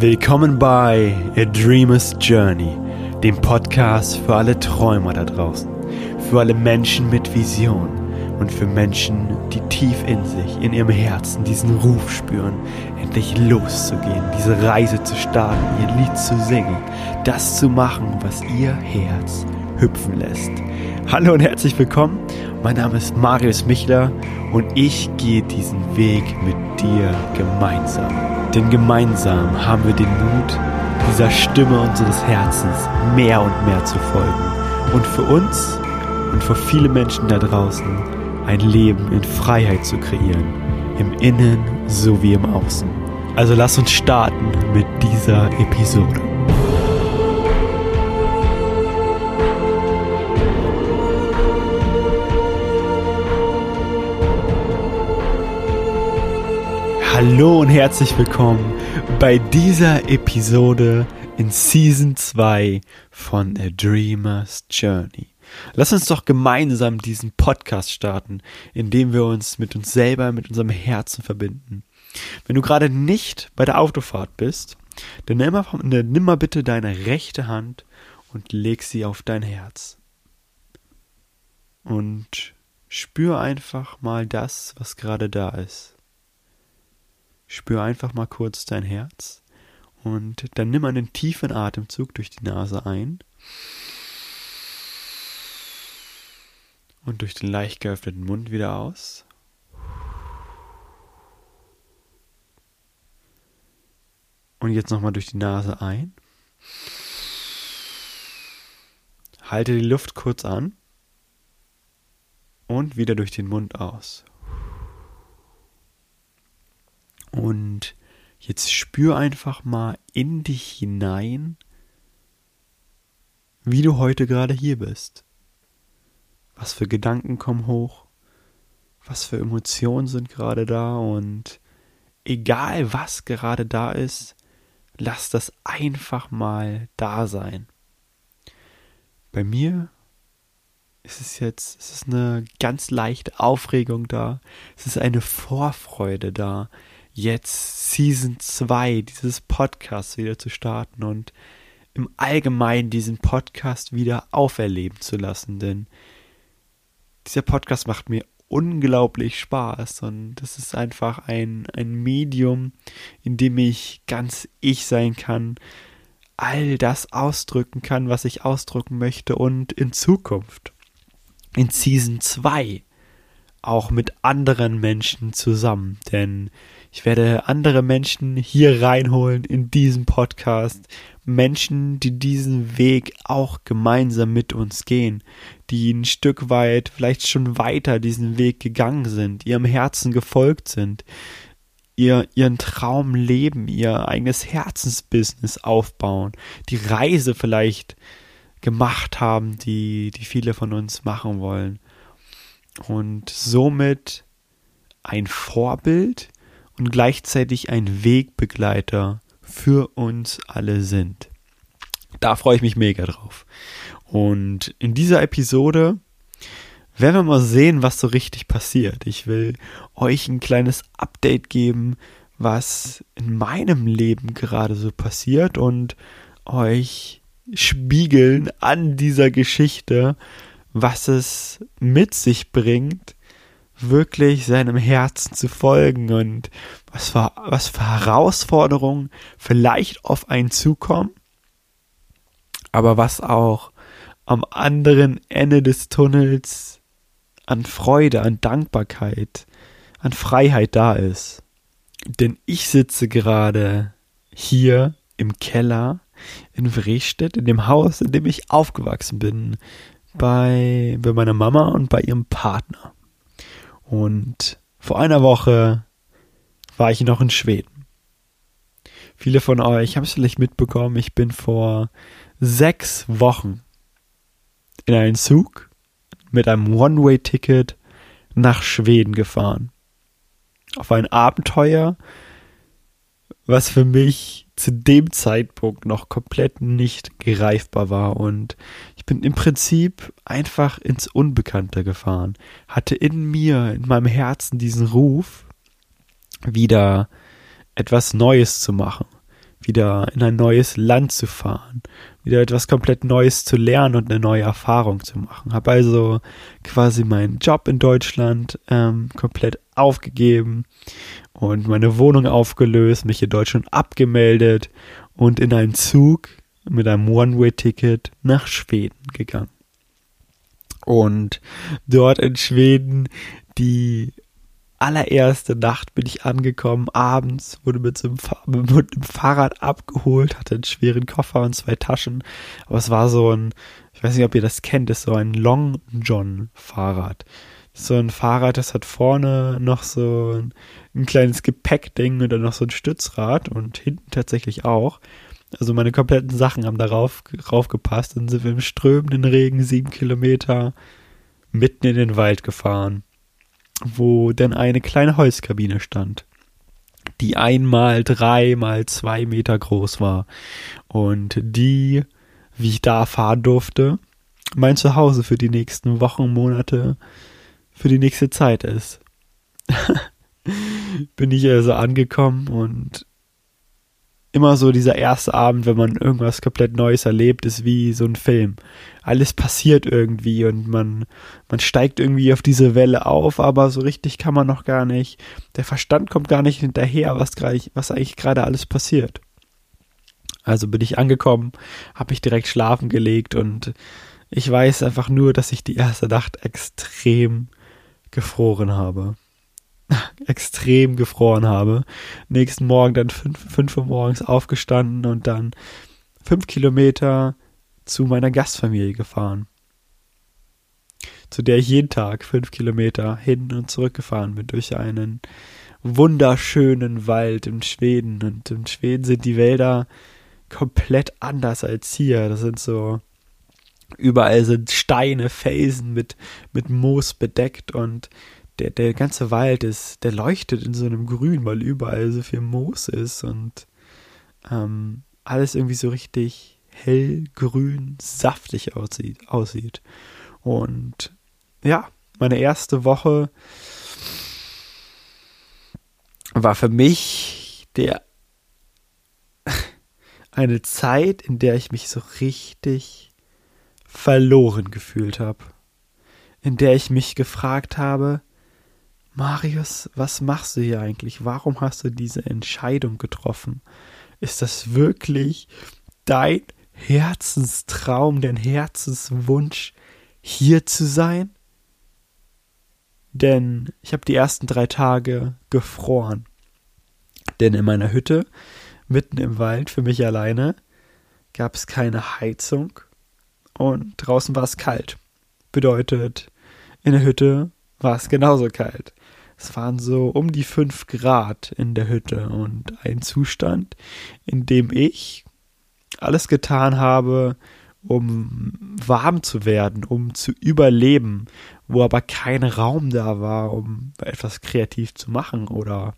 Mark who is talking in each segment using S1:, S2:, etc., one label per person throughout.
S1: Willkommen bei A Dreamer's Journey, dem Podcast für alle Träumer da draußen, für alle Menschen mit Vision und für Menschen, die tief in sich, in ihrem Herzen diesen Ruf spüren, endlich loszugehen, diese Reise zu starten, ihr Lied zu singen, das zu machen, was ihr Herz hüpfen lässt. Hallo und herzlich willkommen. Mein Name ist Marius Michler und ich gehe diesen Weg mit dir gemeinsam. Denn gemeinsam haben wir den Mut, dieser Stimme unseres Herzens mehr und mehr zu folgen und für uns und für viele Menschen da draußen ein Leben in Freiheit zu kreieren, im Innen sowie im Außen. Also lass uns starten mit dieser Episode. Hallo und herzlich willkommen bei dieser Episode in Season 2 von A Dreamer's Journey. Lass uns doch gemeinsam diesen Podcast starten, indem wir uns mit uns selber, mit unserem Herzen verbinden. Wenn du gerade nicht bei der Autofahrt bist, dann nimm mal, nimm mal bitte deine rechte Hand und leg sie auf dein Herz. Und spür einfach mal das, was gerade da ist. Spür einfach mal kurz dein Herz und dann nimm einen tiefen Atemzug durch die Nase ein und durch den leicht geöffneten Mund wieder aus. Und jetzt nochmal durch die Nase ein. Halte die Luft kurz an und wieder durch den Mund aus. Und jetzt spür einfach mal in dich hinein, wie du heute gerade hier bist. Was für Gedanken kommen hoch? Was für Emotionen sind gerade da? Und egal was gerade da ist, lass das einfach mal da sein. Bei mir ist es jetzt, es ist eine ganz leichte Aufregung da. Es ist eine Vorfreude da jetzt Season 2 dieses Podcasts wieder zu starten und im Allgemeinen diesen Podcast wieder auferleben zu lassen, denn dieser Podcast macht mir unglaublich Spaß und das ist einfach ein, ein Medium, in dem ich ganz ich sein kann, all das ausdrücken kann, was ich ausdrücken möchte und in Zukunft, in Season 2, auch mit anderen Menschen zusammen, denn ich werde andere Menschen hier reinholen in diesem Podcast. Menschen, die diesen Weg auch gemeinsam mit uns gehen, die ein Stück weit, vielleicht schon weiter diesen Weg gegangen sind, ihrem Herzen gefolgt sind, ihr, ihren Traum leben, ihr eigenes Herzensbusiness aufbauen, die Reise vielleicht gemacht haben, die, die viele von uns machen wollen. Und somit ein Vorbild und gleichzeitig ein Wegbegleiter für uns alle sind. Da freue ich mich mega drauf. Und in dieser Episode werden wir mal sehen, was so richtig passiert. Ich will euch ein kleines Update geben, was in meinem Leben gerade so passiert und euch spiegeln an dieser Geschichte, was es mit sich bringt, wirklich seinem Herzen zu folgen und was für, was für Herausforderungen vielleicht auf einen zukommen, aber was auch am anderen Ende des Tunnels an Freude, an Dankbarkeit, an Freiheit da ist. Denn ich sitze gerade hier im Keller in Vrestedt, in dem Haus, in dem ich aufgewachsen bin, bei, bei meiner Mama und bei ihrem Partner. Und vor einer Woche war ich noch in Schweden. Viele von euch haben es vielleicht mitbekommen, ich bin vor sechs Wochen in einen Zug mit einem One-Way-Ticket nach Schweden gefahren. Auf ein Abenteuer, was für mich zu dem Zeitpunkt noch komplett nicht greifbar war. Und ich bin im Prinzip einfach ins Unbekannte gefahren, hatte in mir, in meinem Herzen diesen Ruf, wieder etwas Neues zu machen, wieder in ein neues Land zu fahren, wieder etwas komplett Neues zu lernen und eine neue Erfahrung zu machen. Habe also quasi meinen Job in Deutschland ähm, komplett aufgegeben und meine Wohnung aufgelöst, mich in Deutschland abgemeldet und in einen Zug mit einem One-Way-Ticket nach Schweden gegangen. Und dort in Schweden die allererste Nacht bin ich angekommen, abends, wurde mit, so einem, mit Fahrrad abgeholt, hatte einen schweren Koffer und zwei Taschen. Aber es war so ein, ich weiß nicht, ob ihr das kennt, ist so ein Long John Fahrrad. So ein Fahrrad, das hat vorne noch so ein, ein kleines Gepäckding und dann noch so ein Stützrad und hinten tatsächlich auch. Also meine kompletten Sachen haben darauf raufgepasst. Dann sind wir im strömenden Regen sieben Kilometer mitten in den Wald gefahren wo dann eine kleine Holzkabine stand, die einmal drei mal zwei Meter groß war und die, wie ich da fahren durfte, mein Zuhause für die nächsten Wochen, Monate, für die nächste Zeit ist. Bin ich also angekommen und immer so dieser erste Abend, wenn man irgendwas komplett Neues erlebt, ist wie so ein Film. Alles passiert irgendwie und man, man steigt irgendwie auf diese Welle auf, aber so richtig kann man noch gar nicht. Der Verstand kommt gar nicht hinterher, was, grad, was eigentlich gerade alles passiert. Also bin ich angekommen, habe ich direkt schlafen gelegt und ich weiß einfach nur, dass ich die erste Nacht extrem gefroren habe. extrem gefroren habe. Nächsten Morgen dann fünf, Uhr morgens aufgestanden und dann fünf Kilometer zu meiner Gastfamilie gefahren. Zu der ich jeden Tag fünf Kilometer hin und zurück gefahren bin durch einen wunderschönen Wald in Schweden. Und in Schweden sind die Wälder komplett anders als hier. Das sind so überall sind Steine, Felsen mit, mit Moos bedeckt und der, der ganze Wald ist, der leuchtet in so einem Grün, weil überall so viel Moos ist und ähm, alles irgendwie so richtig hellgrün, saftig aussieht, aussieht. Und ja, meine erste Woche war für mich der eine Zeit, in der ich mich so richtig verloren gefühlt habe. In der ich mich gefragt habe, Marius, was machst du hier eigentlich? Warum hast du diese Entscheidung getroffen? Ist das wirklich dein Herzenstraum, dein Herzenswunsch, hier zu sein? Denn ich habe die ersten drei Tage gefroren. Denn in meiner Hütte, mitten im Wald, für mich alleine, gab es keine Heizung und draußen war es kalt. Bedeutet, in der Hütte war es genauso kalt. Es waren so um die fünf Grad in der Hütte und ein Zustand, in dem ich alles getan habe, um warm zu werden, um zu überleben, wo aber kein Raum da war, um etwas kreativ zu machen oder,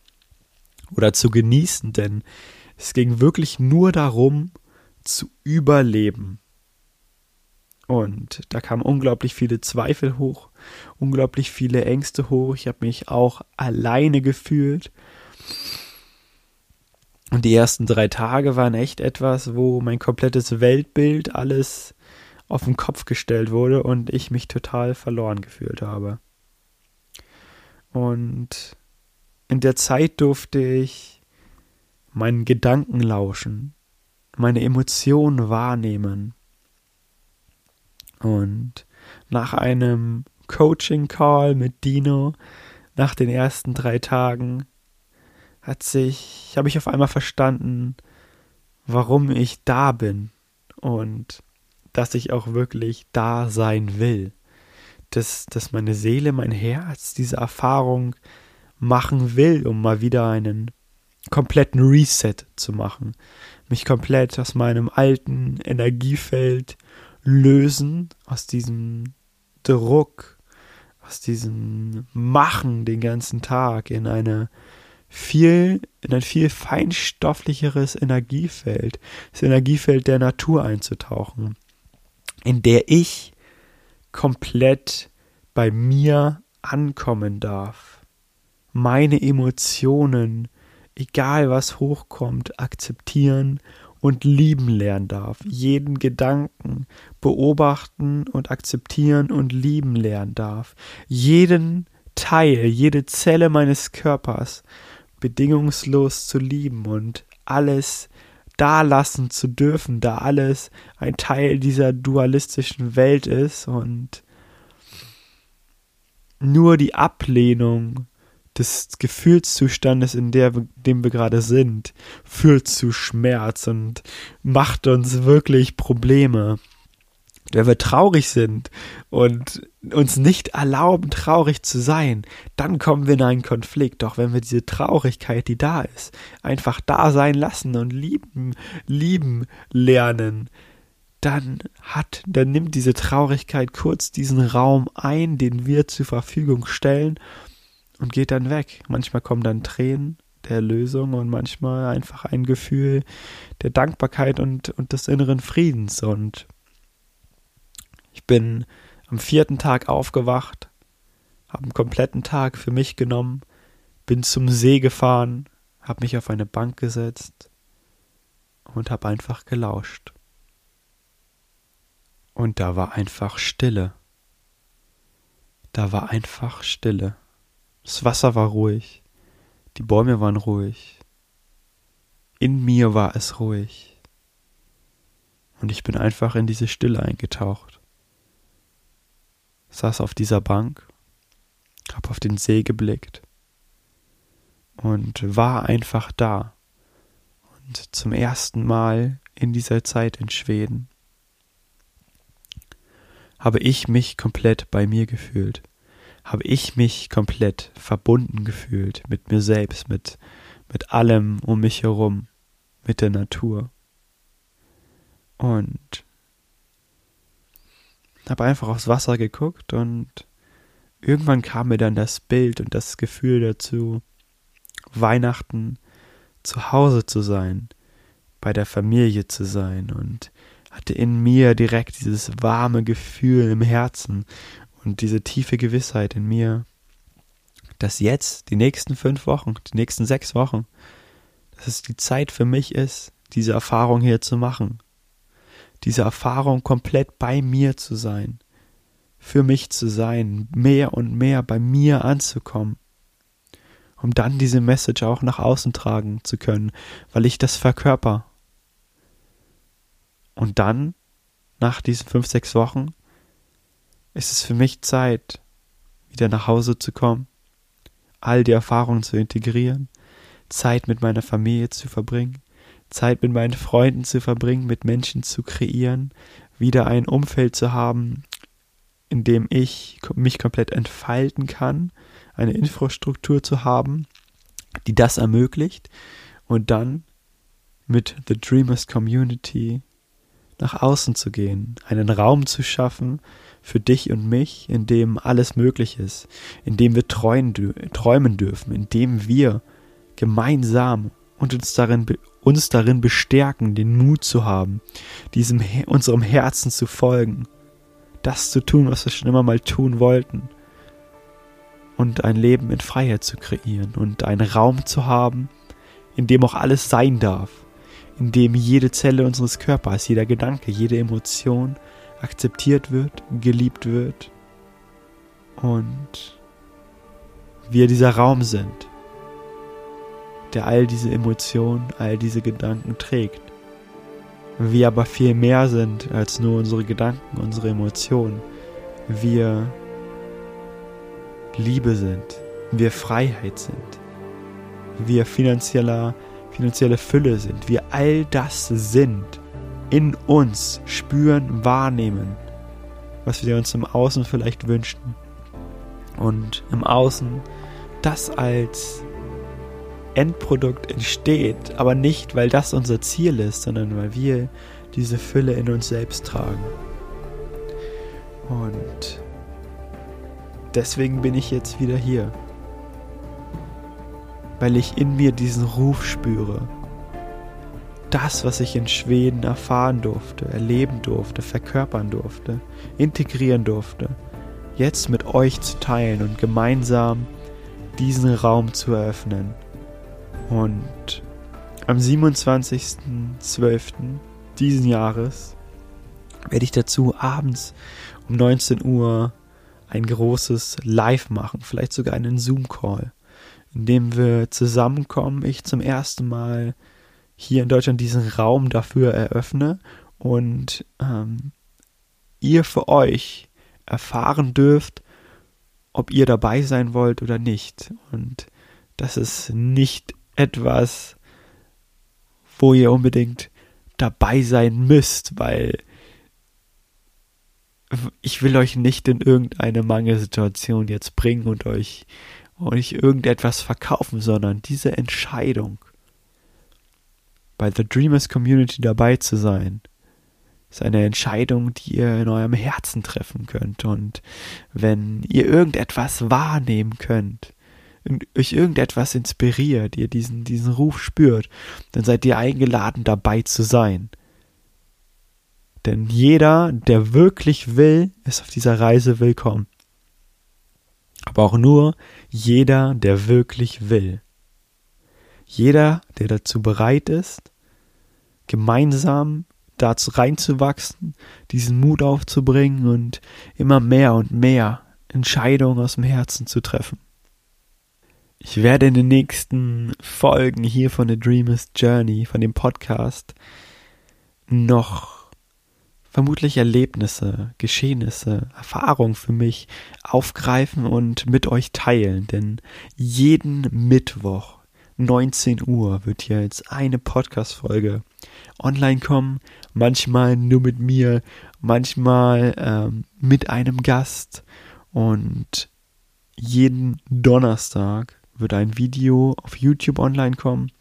S1: oder zu genießen, denn es ging wirklich nur darum, zu überleben. Und da kamen unglaublich viele Zweifel hoch, unglaublich viele Ängste hoch. Ich habe mich auch alleine gefühlt. Und die ersten drei Tage waren echt etwas, wo mein komplettes Weltbild, alles auf den Kopf gestellt wurde und ich mich total verloren gefühlt habe. Und in der Zeit durfte ich meinen Gedanken lauschen, meine Emotionen wahrnehmen, und nach einem Coaching-Call mit Dino, nach den ersten drei Tagen, hat sich, habe ich auf einmal verstanden, warum ich da bin und dass ich auch wirklich da sein will. Dass, dass meine Seele, mein Herz diese Erfahrung machen will, um mal wieder einen kompletten Reset zu machen. Mich komplett aus meinem alten Energiefeld lösen, aus diesem Druck, aus diesem Machen den ganzen Tag in eine viel, in ein viel feinstofflicheres Energiefeld, das Energiefeld der Natur einzutauchen, in der ich komplett bei mir ankommen darf, meine Emotionen egal was hochkommt, akzeptieren und lieben lernen darf. Jeden Gedanken beobachten und akzeptieren und lieben lernen darf. Jeden Teil, jede Zelle meines Körpers bedingungslos zu lieben und alles da lassen zu dürfen, da alles ein Teil dieser dualistischen Welt ist und nur die Ablehnung des Gefühlszustandes, in der, dem wir gerade sind, führt zu Schmerz und macht uns wirklich Probleme. Wenn wir traurig sind und uns nicht erlauben, traurig zu sein, dann kommen wir in einen Konflikt. Doch wenn wir diese Traurigkeit, die da ist, einfach da sein lassen und lieben, lieben lernen, dann hat, dann nimmt diese Traurigkeit kurz diesen Raum ein, den wir zur Verfügung stellen und geht dann weg. Manchmal kommen dann Tränen der Lösung und manchmal einfach ein Gefühl der Dankbarkeit und, und des inneren Friedens. Und ich bin am vierten Tag aufgewacht, habe einen kompletten Tag für mich genommen, bin zum See gefahren, habe mich auf eine Bank gesetzt und habe einfach gelauscht. Und da war einfach Stille. Da war einfach Stille. Das Wasser war ruhig, die Bäume waren ruhig, in mir war es ruhig. Und ich bin einfach in diese Stille eingetaucht. Saß auf dieser Bank, hab auf den See geblickt und war einfach da. Und zum ersten Mal in dieser Zeit in Schweden habe ich mich komplett bei mir gefühlt habe ich mich komplett verbunden gefühlt mit mir selbst, mit, mit allem um mich herum, mit der Natur. Und habe einfach aufs Wasser geguckt und irgendwann kam mir dann das Bild und das Gefühl dazu, Weihnachten zu Hause zu sein, bei der Familie zu sein und hatte in mir direkt dieses warme Gefühl im Herzen und diese tiefe Gewissheit in mir, dass jetzt, die nächsten fünf Wochen, die nächsten sechs Wochen, dass es die Zeit für mich ist, diese Erfahrung hier zu machen. Diese Erfahrung komplett bei mir zu sein, für mich zu sein, mehr und mehr bei mir anzukommen, um dann diese Message auch nach außen tragen zu können, weil ich das verkörper. Und dann, nach diesen fünf, sechs Wochen, es ist für mich Zeit, wieder nach Hause zu kommen, all die Erfahrungen zu integrieren, Zeit mit meiner Familie zu verbringen, Zeit mit meinen Freunden zu verbringen, mit Menschen zu kreieren, wieder ein Umfeld zu haben, in dem ich mich komplett entfalten kann, eine Infrastruktur zu haben, die das ermöglicht und dann mit The Dreamers Community nach außen zu gehen, einen Raum zu schaffen, für dich und mich, in dem alles möglich ist, in dem wir träumen, dürfen, in dem wir gemeinsam und uns darin, uns darin bestärken, den Mut zu haben, diesem unserem Herzen zu folgen, das zu tun, was wir schon immer mal tun wollten. Und ein Leben in Freiheit zu kreieren und einen Raum zu haben, in dem auch alles sein darf, in dem jede Zelle unseres Körpers, jeder Gedanke, jede Emotion akzeptiert wird, geliebt wird und wir dieser Raum sind, der all diese Emotionen, all diese Gedanken trägt. Wir aber viel mehr sind als nur unsere Gedanken, unsere Emotionen. Wir Liebe sind, wir Freiheit sind, wir finanzieller, finanzielle Fülle sind, wir all das sind in uns spüren, wahrnehmen, was wir uns im Außen vielleicht wünschen. Und im Außen das als Endprodukt entsteht, aber nicht, weil das unser Ziel ist, sondern weil wir diese Fülle in uns selbst tragen. Und deswegen bin ich jetzt wieder hier, weil ich in mir diesen Ruf spüre, das, was ich in Schweden erfahren durfte, erleben durfte, verkörpern durfte, integrieren durfte, jetzt mit euch zu teilen und gemeinsam diesen Raum zu eröffnen, Und am 27.12. diesen Jahres werde ich dazu abends um 19 Uhr ein großes Live machen, vielleicht sogar einen Zoom-Call, in dem wir zusammenkommen, ich zum ersten Mal hier in Deutschland diesen Raum dafür eröffne und ähm, ihr für euch erfahren dürft, ob ihr dabei sein wollt oder nicht. Und das ist nicht etwas, wo ihr unbedingt dabei sein müsst, weil ich will euch nicht in irgendeine Mangelsituation jetzt bringen und euch, euch irgendetwas verkaufen, sondern diese Entscheidung, bei The Dreamers Community dabei zu sein, ist eine Entscheidung, die ihr in eurem Herzen treffen könnt. Und wenn ihr irgendetwas wahrnehmen könnt, euch irgendetwas inspiriert, ihr diesen, diesen Ruf spürt, dann seid ihr eingeladen, dabei zu sein. Denn jeder, der wirklich will, ist auf dieser Reise willkommen. Aber auch nur jeder, der wirklich will. Jeder, der dazu bereit ist, gemeinsam dazu reinzuwachsen, diesen Mut aufzubringen und immer mehr und mehr Entscheidungen aus dem Herzen zu treffen. Ich werde in den nächsten Folgen hier von The Dreamers Journey, von dem Podcast, noch vermutlich Erlebnisse, Geschehnisse, Erfahrungen für mich aufgreifen und mit euch teilen. Denn jeden Mittwoch 19 Uhr wird hier jetzt eine Podcast-Folge online kommen. Manchmal nur mit mir, manchmal ähm, mit einem Gast. Und jeden Donnerstag wird ein Video auf YouTube online kommen.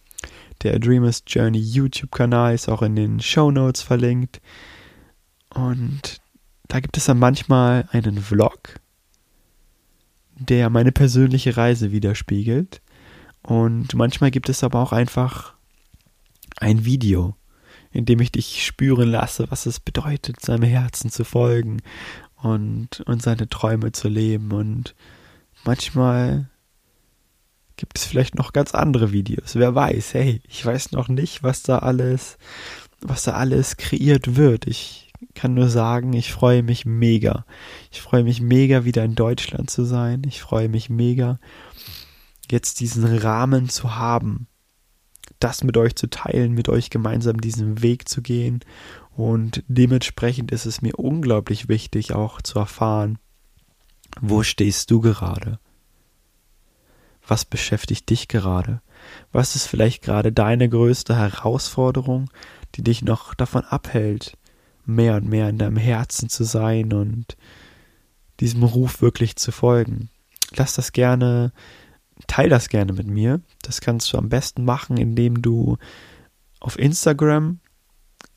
S1: Der Dreamers Journey YouTube-Kanal ist auch in den Show Notes verlinkt. Und da gibt es dann manchmal einen Vlog, der meine persönliche Reise widerspiegelt. Und manchmal gibt es aber auch einfach ein Video, in dem ich dich spüren lasse, was es bedeutet, seinem Herzen zu folgen und, und seine Träume zu leben. Und manchmal gibt es vielleicht noch ganz andere Videos. Wer weiß, hey, ich weiß noch nicht, was da alles, was da alles kreiert wird. Ich kann nur sagen, ich freue mich mega. Ich freue mich mega, wieder in Deutschland zu sein. Ich freue mich mega, jetzt diesen Rahmen zu haben, das mit euch zu teilen, mit euch gemeinsam diesen Weg zu gehen. Und dementsprechend ist es mir unglaublich wichtig, auch zu erfahren, wo stehst du gerade? Was beschäftigt dich gerade? Was ist vielleicht gerade deine größte Herausforderung, die dich noch davon abhält, mehr und mehr in deinem Herzen zu sein und diesem Ruf wirklich zu folgen? Lass das gerne, teil das gerne mit mir. Das kannst du am besten machen, indem du auf Instagram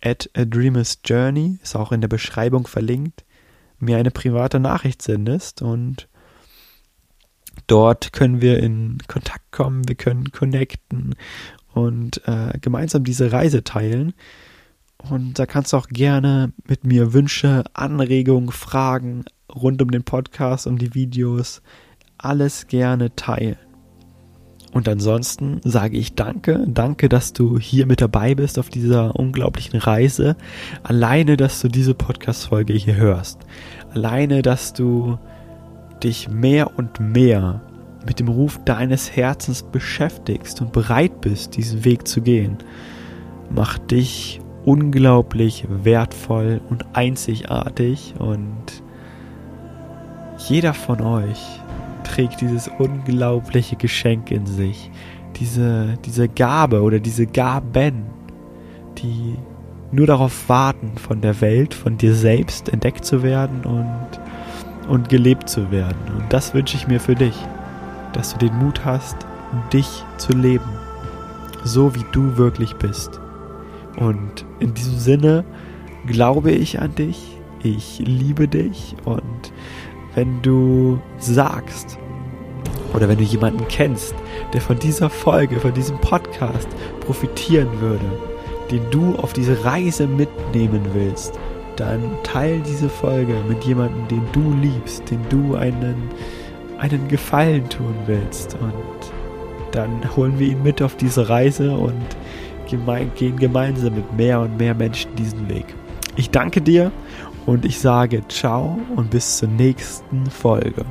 S1: at a dreamer's journey, ist auch in der Beschreibung verlinkt, mir eine private Nachricht sendest und Dort können wir in Kontakt kommen, wir können connecten und äh, gemeinsam diese Reise teilen. Und da kannst du auch gerne mit mir Wünsche, Anregungen, Fragen rund um den Podcast, um die Videos, alles gerne teilen. Und ansonsten sage ich danke, danke, dass du hier mit dabei bist auf dieser unglaublichen Reise. Alleine, dass du diese Podcast-Folge hier hörst. Alleine, dass du dich mehr und mehr mit dem Ruf deines Herzens beschäftigst und bereit bist, diesen Weg zu gehen, macht dich unglaublich wertvoll und einzigartig und jeder von euch trägt dieses unglaubliche Geschenk in sich, diese, diese Gabe oder diese Gaben, die nur darauf warten, von der Welt, von dir selbst entdeckt zu werden und und gelebt zu werden. Und das wünsche ich mir für dich, dass du den Mut hast, dich zu leben, so wie du wirklich bist. Und in diesem Sinne glaube ich an dich, ich liebe dich und wenn du sagst oder wenn du jemanden kennst, der von dieser Folge, von diesem Podcast profitieren würde, den du auf diese Reise mitnehmen willst, dann teil diese Folge mit jemandem, den du liebst, den du einen, einen Gefallen tun willst. Und dann holen wir ihn mit auf diese Reise und gehen gemeinsam mit mehr und mehr Menschen diesen Weg. Ich danke dir und ich sage ciao und bis zur nächsten Folge.